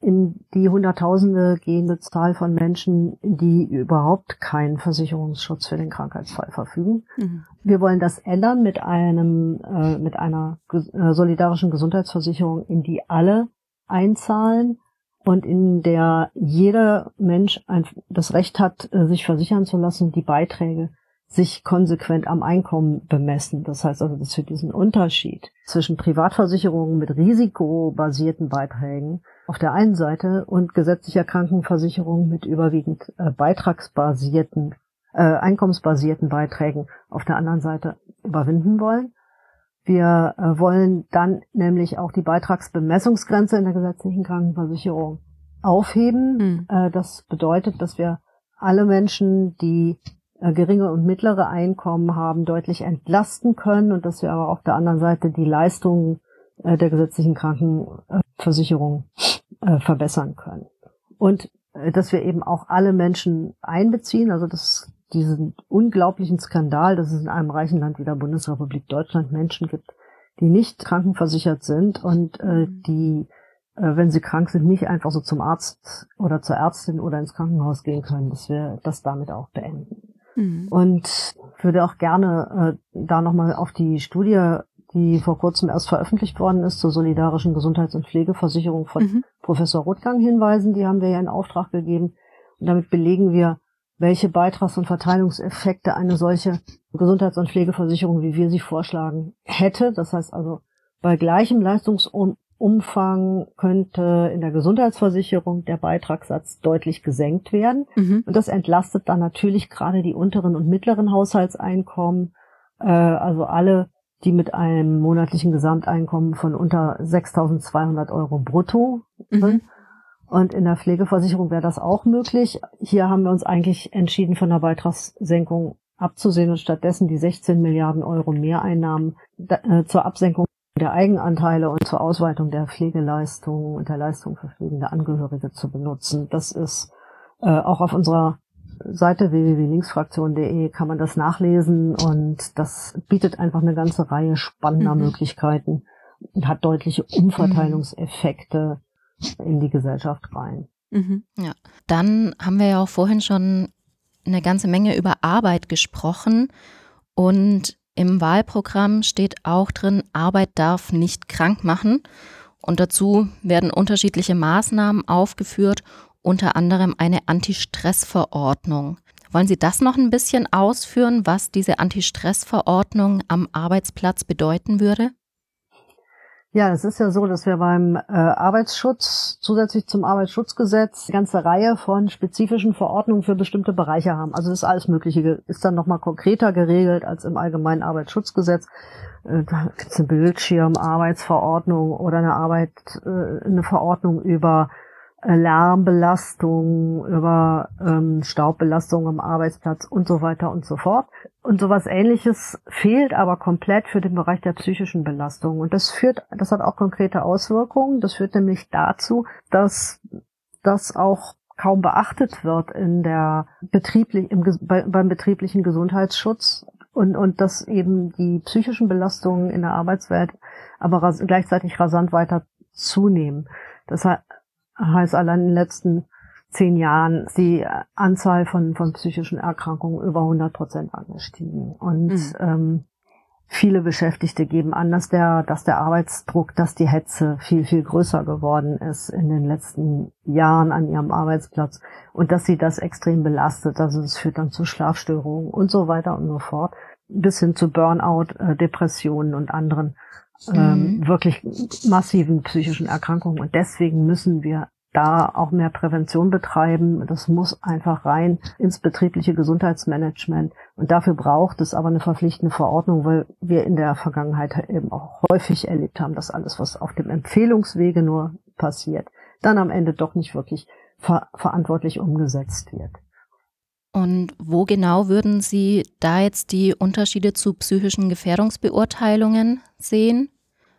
in die Hunderttausende gehende Zahl von Menschen, die überhaupt keinen Versicherungsschutz für den Krankheitsfall verfügen. Mhm. Wir wollen das ändern mit einem, äh, mit einer äh, solidarischen Gesundheitsversicherung, in die alle einzahlen und in der jeder Mensch ein, das Recht hat, äh, sich versichern zu lassen, die Beiträge sich konsequent am Einkommen bemessen. Das heißt also, dass wir diesen Unterschied zwischen Privatversicherungen mit risikobasierten Beiträgen auf der einen Seite und gesetzlicher Krankenversicherung mit überwiegend äh, beitragsbasierten, äh, einkommensbasierten Beiträgen auf der anderen Seite überwinden wollen. Wir äh, wollen dann nämlich auch die Beitragsbemessungsgrenze in der gesetzlichen Krankenversicherung aufheben. Mhm. das bedeutet, dass wir alle Menschen, die äh, geringe und mittlere Einkommen haben, deutlich entlasten können und dass wir aber auf der anderen Seite die Leistungen äh, der gesetzlichen Krankenversicherung äh, verbessern können. Und dass wir eben auch alle Menschen einbeziehen, also dass diesen unglaublichen Skandal, dass es in einem reichen Land wie der Bundesrepublik Deutschland Menschen gibt, die nicht krankenversichert sind und äh, die, äh, wenn sie krank sind, nicht einfach so zum Arzt oder zur Ärztin oder ins Krankenhaus gehen können, dass wir das damit auch beenden. Mhm. Und würde auch gerne äh, da nochmal auf die Studie, die vor kurzem erst veröffentlicht worden ist, zur solidarischen Gesundheits- und Pflegeversicherung von mhm. Professor Rothgang hinweisen. Die haben wir ja in Auftrag gegeben. Und damit belegen wir, welche Beitrags- und Verteilungseffekte eine solche Gesundheits- und Pflegeversicherung, wie wir sie vorschlagen, hätte. Das heißt also, bei gleichem Leistungs- Umfang könnte in der Gesundheitsversicherung der Beitragssatz deutlich gesenkt werden. Mhm. Und das entlastet dann natürlich gerade die unteren und mittleren Haushaltseinkommen, äh, also alle, die mit einem monatlichen Gesamteinkommen von unter 6.200 Euro brutto sind. Mhm. Und in der Pflegeversicherung wäre das auch möglich. Hier haben wir uns eigentlich entschieden, von der Beitragssenkung abzusehen und stattdessen die 16 Milliarden Euro Mehreinnahmen äh, zur Absenkung der Eigenanteile und zur Ausweitung der Pflegeleistung und der Leistung für pflegende Angehörige zu benutzen. Das ist äh, auch auf unserer Seite www.linksfraktion.de kann man das nachlesen und das bietet einfach eine ganze Reihe spannender mhm. Möglichkeiten und hat deutliche Umverteilungseffekte mhm. in die Gesellschaft rein. Mhm. Ja, dann haben wir ja auch vorhin schon eine ganze Menge über Arbeit gesprochen und im Wahlprogramm steht auch drin, Arbeit darf nicht krank machen. Und dazu werden unterschiedliche Maßnahmen aufgeführt, unter anderem eine Anti-Stress-Verordnung. Wollen Sie das noch ein bisschen ausführen, was diese Anti-Stress-Verordnung am Arbeitsplatz bedeuten würde? Ja, es ist ja so, dass wir beim äh, Arbeitsschutz zusätzlich zum Arbeitsschutzgesetz eine ganze Reihe von spezifischen Verordnungen für bestimmte Bereiche haben. Also das ist alles Mögliche, ist dann nochmal konkreter geregelt als im allgemeinen Arbeitsschutzgesetz. Äh, da gibt es eine Bildschirmarbeitsverordnung oder eine Arbeit, äh, eine Verordnung über Lärmbelastung, über ähm, Staubbelastung am Arbeitsplatz und so weiter und so fort. Und sowas ähnliches fehlt aber komplett für den Bereich der psychischen Belastung. Und das führt, das hat auch konkrete Auswirkungen. Das führt nämlich dazu, dass das auch kaum beachtet wird in der betrieblich, im, bei, beim betrieblichen Gesundheitsschutz und, und dass eben die psychischen Belastungen in der Arbeitswelt aber ras gleichzeitig rasant weiter zunehmen. Das heißt allein in den letzten zehn Jahren die Anzahl von, von psychischen Erkrankungen über 100 Prozent angestiegen. Und mhm. ähm, viele Beschäftigte geben an, dass der, dass der Arbeitsdruck, dass die Hetze viel, viel größer geworden ist in den letzten Jahren an ihrem Arbeitsplatz und dass sie das extrem belastet. Also es führt dann zu Schlafstörungen und so weiter und so fort, bis hin zu Burnout, äh, Depressionen und anderen ähm, mhm. wirklich massiven psychischen Erkrankungen. Und deswegen müssen wir da auch mehr Prävention betreiben. Das muss einfach rein ins betriebliche Gesundheitsmanagement. Und dafür braucht es aber eine verpflichtende Verordnung, weil wir in der Vergangenheit eben auch häufig erlebt haben, dass alles, was auf dem Empfehlungswege nur passiert, dann am Ende doch nicht wirklich ver verantwortlich umgesetzt wird. Und wo genau würden Sie da jetzt die Unterschiede zu psychischen Gefährdungsbeurteilungen sehen?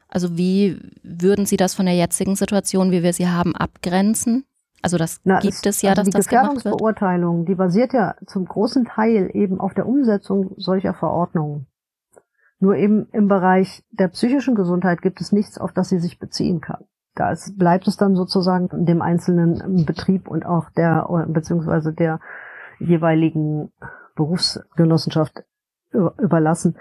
Also wie würden Sie das von der jetzigen Situation, wie wir sie haben, abgrenzen? Also das Na, gibt es, es ja, also dass die das Gefährdungsbeurteilung, die basiert ja zum großen Teil eben auf der Umsetzung solcher Verordnungen. Nur eben im Bereich der psychischen Gesundheit gibt es nichts, auf das sie sich beziehen kann. Da bleibt es dann sozusagen dem einzelnen Betrieb und auch der beziehungsweise der jeweiligen Berufsgenossenschaft überlassen,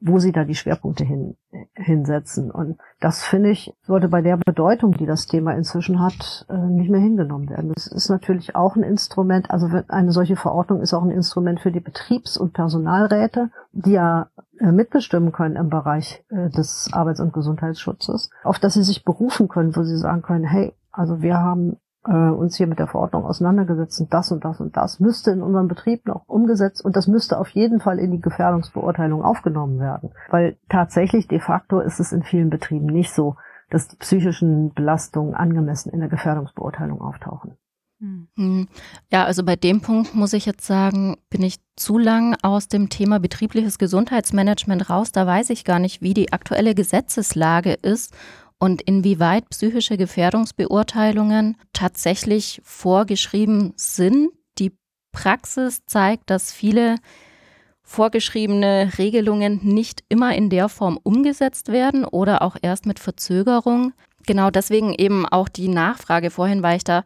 wo sie da die Schwerpunkte hin, hinsetzen. Und das finde ich, sollte bei der Bedeutung, die das Thema inzwischen hat, äh, nicht mehr hingenommen werden. Das ist natürlich auch ein Instrument, also eine solche Verordnung ist auch ein Instrument für die Betriebs- und Personalräte, die ja äh, mitbestimmen können im Bereich äh, des Arbeits- und Gesundheitsschutzes, auf das sie sich berufen können, wo sie sagen können, hey, also wir haben äh, uns hier mit der Verordnung auseinandergesetzt und das und das und das müsste in unserem Betrieb noch umgesetzt und das müsste auf jeden Fall in die Gefährdungsbeurteilung aufgenommen werden. Weil tatsächlich de facto ist es in vielen Betrieben nicht so, dass die psychischen Belastungen angemessen in der Gefährdungsbeurteilung auftauchen. Hm. Ja, also bei dem Punkt muss ich jetzt sagen, bin ich zu lang aus dem Thema betriebliches Gesundheitsmanagement raus. Da weiß ich gar nicht, wie die aktuelle Gesetzeslage ist und inwieweit psychische Gefährdungsbeurteilungen tatsächlich vorgeschrieben sind. Die Praxis zeigt, dass viele vorgeschriebene Regelungen nicht immer in der Form umgesetzt werden oder auch erst mit Verzögerung. Genau deswegen eben auch die Nachfrage vorhin, weil ich da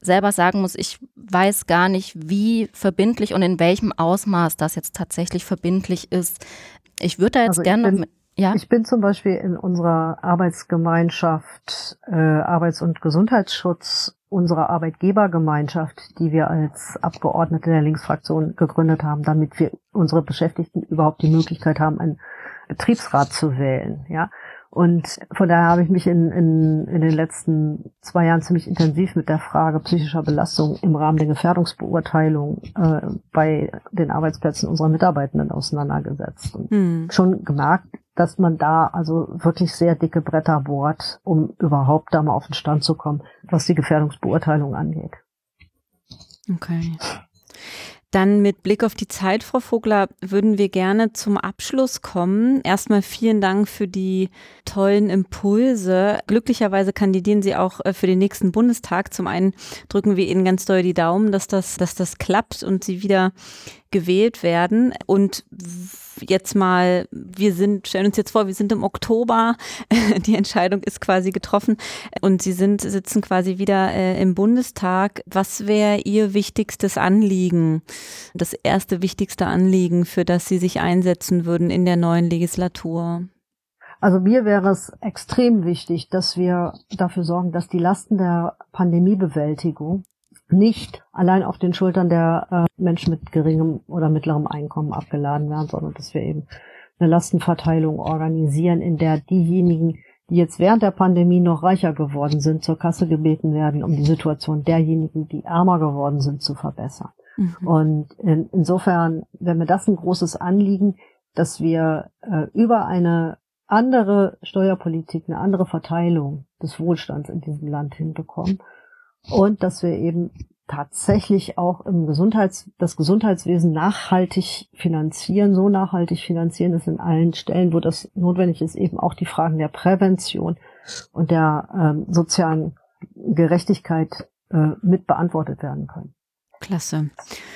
selber sagen muss, ich weiß gar nicht, wie verbindlich und in welchem Ausmaß das jetzt tatsächlich verbindlich ist. Ich würde da jetzt also gerne noch mit ja. Ich bin zum Beispiel in unserer Arbeitsgemeinschaft äh, Arbeits- und Gesundheitsschutz unserer Arbeitgebergemeinschaft, die wir als Abgeordnete der Linksfraktion gegründet haben, damit wir unsere Beschäftigten überhaupt die Möglichkeit haben, einen Betriebsrat zu wählen. Ja, und von daher habe ich mich in, in, in den letzten zwei Jahren ziemlich intensiv mit der Frage psychischer Belastung im Rahmen der Gefährdungsbeurteilung äh, bei den Arbeitsplätzen unserer Mitarbeitenden auseinandergesetzt. Und hm. schon gemerkt, dass man da also wirklich sehr dicke Bretter bohrt, um überhaupt da mal auf den Stand zu kommen, was die Gefährdungsbeurteilung angeht. Okay. Dann mit Blick auf die Zeit, Frau Vogler, würden wir gerne zum Abschluss kommen. Erstmal vielen Dank für die tollen Impulse. Glücklicherweise kandidieren Sie auch äh, für den nächsten Bundestag. Zum einen drücken wir Ihnen ganz doll die Daumen, dass das, dass das klappt und Sie wieder gewählt werden. Und jetzt mal, wir sind, stellen uns jetzt vor, wir sind im Oktober, die Entscheidung ist quasi getroffen und Sie sind, sitzen quasi wieder äh, im Bundestag. Was wäre Ihr wichtigstes Anliegen, das erste wichtigste Anliegen, für das Sie sich einsetzen würden in der neuen Legislatur? Also mir wäre es extrem wichtig, dass wir dafür sorgen, dass die Lasten der Pandemiebewältigung nicht allein auf den Schultern der äh, Menschen mit geringem oder mittlerem Einkommen abgeladen werden, sondern dass wir eben eine Lastenverteilung organisieren, in der diejenigen, die jetzt während der Pandemie noch reicher geworden sind, zur Kasse gebeten werden, um die Situation derjenigen, die ärmer geworden sind, zu verbessern. Mhm. Und in, insofern wäre mir das ein großes Anliegen, dass wir äh, über eine andere Steuerpolitik, eine andere Verteilung des Wohlstands in diesem Land hinbekommen und dass wir eben tatsächlich auch im Gesundheits, das Gesundheitswesen nachhaltig finanzieren, so nachhaltig finanzieren, dass in allen Stellen, wo das notwendig ist, eben auch die Fragen der Prävention und der ähm, sozialen Gerechtigkeit äh, mit beantwortet werden können. Klasse.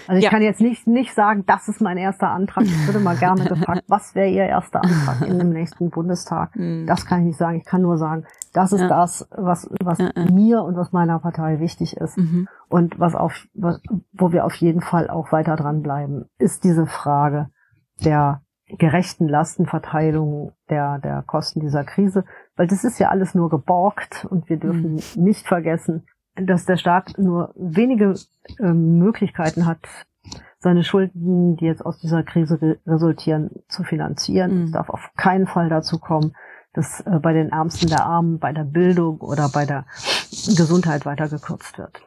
Also ich ja. kann jetzt nicht, nicht sagen, das ist mein erster Antrag. Ich würde mal gerne gefragt, was wäre Ihr erster Antrag in dem nächsten Bundestag? Hm. Das kann ich nicht sagen. Ich kann nur sagen, das ist ja. das, was, was ja, mir und was meiner Partei wichtig ist. Mhm. Und was auf, was, wo wir auf jeden Fall auch weiter dranbleiben, ist diese Frage der gerechten Lastenverteilung der, der Kosten dieser Krise. Weil das ist ja alles nur geborgt und wir dürfen mhm. nicht vergessen, dass der Staat nur wenige äh, Möglichkeiten hat, seine Schulden, die jetzt aus dieser Krise re resultieren, zu finanzieren. Mhm. Es darf auf keinen Fall dazu kommen, dass äh, bei den Ärmsten der Armen, bei der Bildung oder bei der Gesundheit weiter gekürzt wird.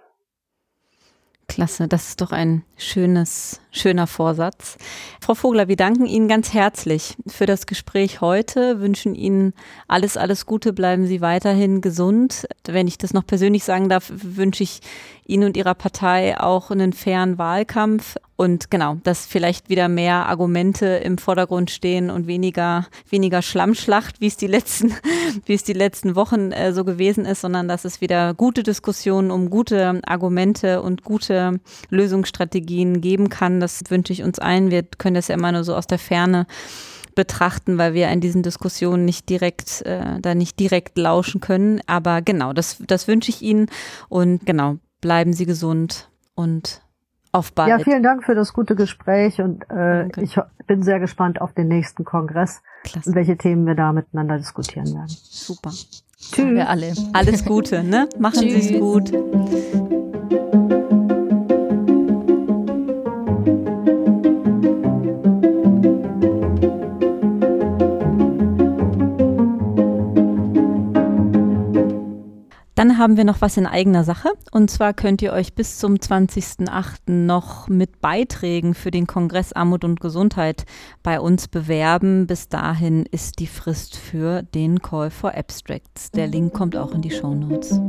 Klasse, das ist doch ein schönes, schöner Vorsatz. Frau Vogler, wir danken Ihnen ganz herzlich für das Gespräch heute, wünschen Ihnen alles, alles Gute, bleiben Sie weiterhin gesund. Wenn ich das noch persönlich sagen darf, wünsche ich Ihnen und Ihrer Partei auch einen fairen Wahlkampf und genau, dass vielleicht wieder mehr Argumente im Vordergrund stehen und weniger, weniger Schlammschlacht, wie es die letzten, wie es die letzten Wochen äh, so gewesen ist, sondern dass es wieder gute Diskussionen um gute Argumente und gute Lösungsstrategien geben kann. Das wünsche ich uns allen. Wir können das ja immer nur so aus der Ferne betrachten, weil wir in diesen Diskussionen nicht direkt, äh, da nicht direkt lauschen können. Aber genau, das, das wünsche ich Ihnen und genau, bleiben Sie gesund und auf bald. Ja, vielen Dank für das gute Gespräch und äh, ich bin sehr gespannt auf den nächsten Kongress Klasse. und welche Themen wir da miteinander diskutieren werden. Super. Tschüss. Wir alle. Alles Gute, ne? Machen Sie es gut. Dann haben wir noch was in eigener Sache. Und zwar könnt ihr euch bis zum 20.08. noch mit Beiträgen für den Kongress Armut und Gesundheit bei uns bewerben. Bis dahin ist die Frist für den Call for Abstracts. Der Link kommt auch in die Show Notes.